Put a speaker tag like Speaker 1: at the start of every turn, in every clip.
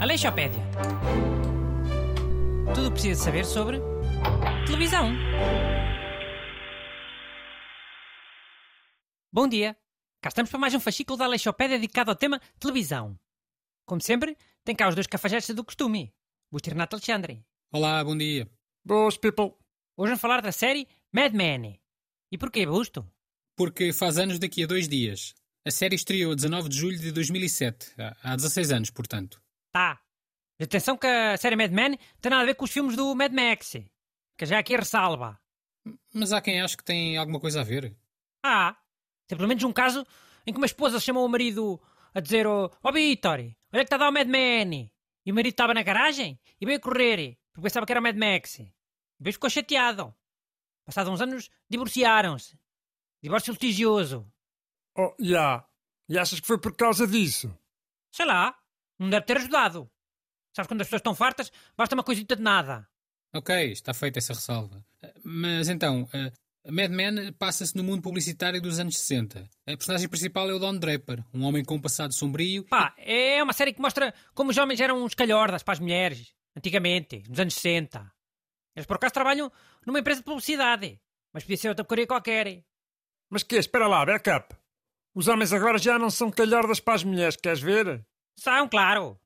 Speaker 1: Aleixopédia. Tudo o que precisa saber sobre televisão. Bom dia. Cá estamos para mais um fascículo da Aleixopédia dedicado ao tema televisão. Como sempre, tem cá os dois cafajestes do costume. Busto Renato Alexandre.
Speaker 2: Olá, bom dia.
Speaker 3: Boas, people.
Speaker 1: Hoje vamos falar da série Mad Men. E porquê, Busto?
Speaker 2: Porque faz anos daqui a dois dias. A série estreou a 19 de julho de 2007. Há- Há 16 anos, portanto.
Speaker 1: Tá. Atenção que a série Mad Men tem nada a ver com os filmes do Mad Max. Que já aqui ressalva.
Speaker 2: Mas há quem ache que tem alguma coisa a ver.
Speaker 1: Ah, tem pelo menos um caso em que uma esposa chamou o marido a dizer Ó oh, Vitor, olha que está a dar o Mad Men. E o marido estava na garagem e veio correr, porque pensava que era o Mad Max. E depois ficou chateado. Passados uns anos, divorciaram-se. Divórcio litigioso.
Speaker 3: Oh, já. E achas que foi por causa disso?
Speaker 1: Sei lá, não deve ter ajudado. Sabes quando as pessoas estão fartas, basta uma coisita de nada.
Speaker 2: Ok, está feita essa ressalva. Mas então, eh, Mad Men passa-se no mundo publicitário dos anos 60. A personagem principal é o Don Draper, um homem com um passado sombrio.
Speaker 1: Pá, é uma série que mostra como os homens eram uns calhordas para as mulheres, antigamente, nos anos 60. Eles por acaso trabalham numa empresa de publicidade, mas podia ser outra porcaria qualquer.
Speaker 3: Mas que? Espera lá, backup. Os homens agora já não são calhordas para as mulheres, queres ver?
Speaker 1: São, claro.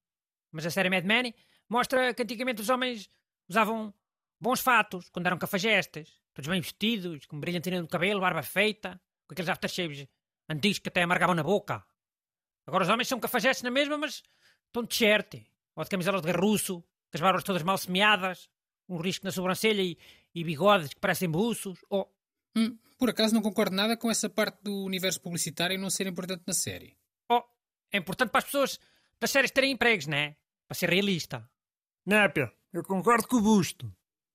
Speaker 1: Mas a série Mad Men mostra que antigamente os homens usavam bons fatos, quando eram cafajestes, todos bem vestidos, com brilhantina no cabelo, barba feita, com aqueles aftershaves antigos que até amargavam na boca. Agora os homens são cafajestes na mesma, mas estão de t-shirt, ou de camisolas de russo, com as barbas todas mal semeadas, um risco na sobrancelha e, e bigodes que parecem buços, ou...
Speaker 2: Hum, por acaso não concordo nada com essa parte do universo publicitário não ser importante na série.
Speaker 1: Oh, é importante para as pessoas das séries terem empregos, né? Para ser realista.
Speaker 3: Népia, eu concordo com o Busto.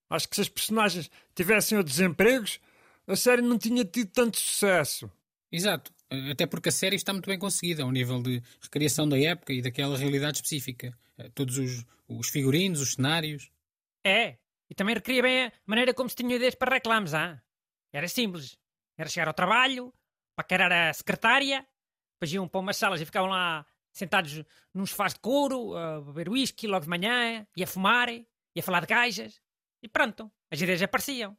Speaker 3: Acho que se as personagens tivessem outros empregos, a série não tinha tido tanto sucesso.
Speaker 2: Exato. Até porque a série está muito bem conseguida ao nível de recriação da época e daquela realidade específica. Eh, Todos os, os figurinos, os cenários.
Speaker 1: É, e também recria bem a maneira como se tinham ideias para reclames, ah? Era simples. Era chegar ao trabalho, paquerar a secretária, depois iam para umas salas e ficavam lá sentados num sofás de couro, a beber whisky logo de manhã, e a fumar, e a falar de gajas. E pronto, as ideias apareciam.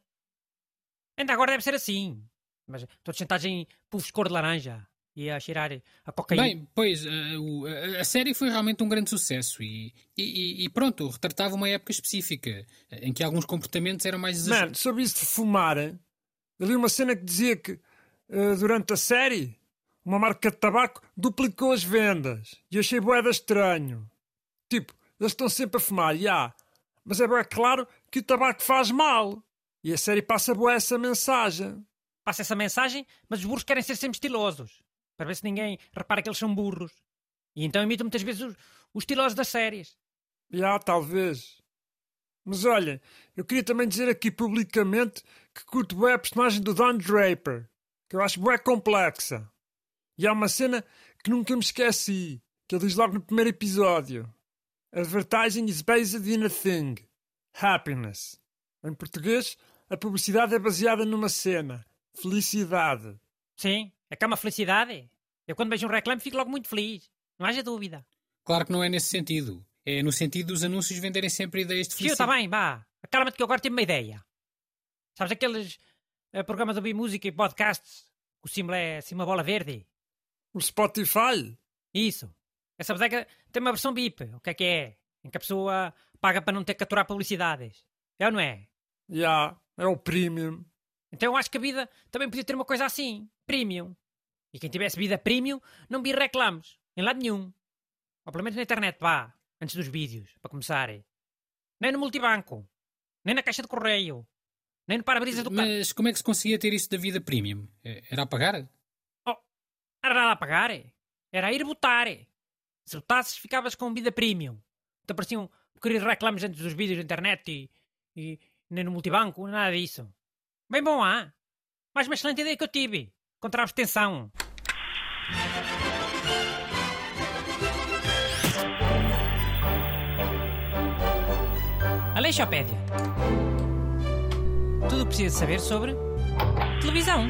Speaker 1: Ainda agora deve ser assim. Mas todos sentados em puffs de cor de laranja e a cheirar a cocaína.
Speaker 2: Bem, pois, eh, a, a série foi realmente um grande sucesso e, e- e pronto, retratava uma época específica em que alguns comportamentos eram mais
Speaker 3: Mano,
Speaker 2: exagerados.
Speaker 3: sobre isso de fumar, eu li uma cena que dizia que eh, durante a série uma marca de tabaco duplicou as vendas. E achei boeda estranho. Tipo, eles estão sempre a fumar, já. Mas é bem claro que o tabaco faz mal. E a série passa boa essa mensagem.
Speaker 1: Passa essa mensagem, mas os burros querem ser sempre estilosos. Para ver se ninguém repara que eles são burros. E então imitam muitas vezes os, os estilosos das séries.
Speaker 3: Já, talvez. Mas olha, eu queria também dizer aqui publicamente que curto bem a personagem do Don Draper, que eu acho bué complexa. E há uma cena que nunca me esqueci, que ele diz logo no primeiro episódio. Advertising is based in a thing. Happiness. Em português, a publicidade é baseada numa cena. Felicidade.
Speaker 1: Sim, é que é uma felicidade. Eu quando vejo um reclame fico logo muito feliz. Não haja dúvida.
Speaker 2: Claro que não é nesse sentido. É no sentido dos anúncios venderem sempre ideias de
Speaker 1: está
Speaker 2: felicidade.
Speaker 1: bem, vá. Acalma-te que eu agora tenho uma ideia. Sabes aqueles eh, programas de ouvir música e podcasts? O símbolo é assim uma bola verde?
Speaker 3: O Spotify.
Speaker 1: Isso. Essa bodega tem uma versão BIP. O que é que é? Em que a pessoa paga para não ter que aturar publicidades. É ou não é?
Speaker 3: Já, é o premium.
Speaker 1: Então eu acho que a vida também podia ter uma coisa assim. Premium. E quem tivesse vida premium não via reclames. Em lado nenhum. Ou pelo menos na internet, vá. Antes dos vídeos, para começar. Nem no multibanco. Nem na caixa de correio. Nem no para-brisa do carro.
Speaker 2: Mas como é que se conseguia ter isso da vida premium? Eh, Era a pagar?
Speaker 1: Oh, era nada a pagar. Era a ir votar. Se votasses, ficavas com vida premium. Então pareciam querer reclames antes dos vídeos da internet e, e nem no multibanco, nada disso. Bem bom, ah? Mais uma excelente ideia que eu tive. Contra a abstenção. Aleixopédia. Tudo o que precisa saber sobre televisão.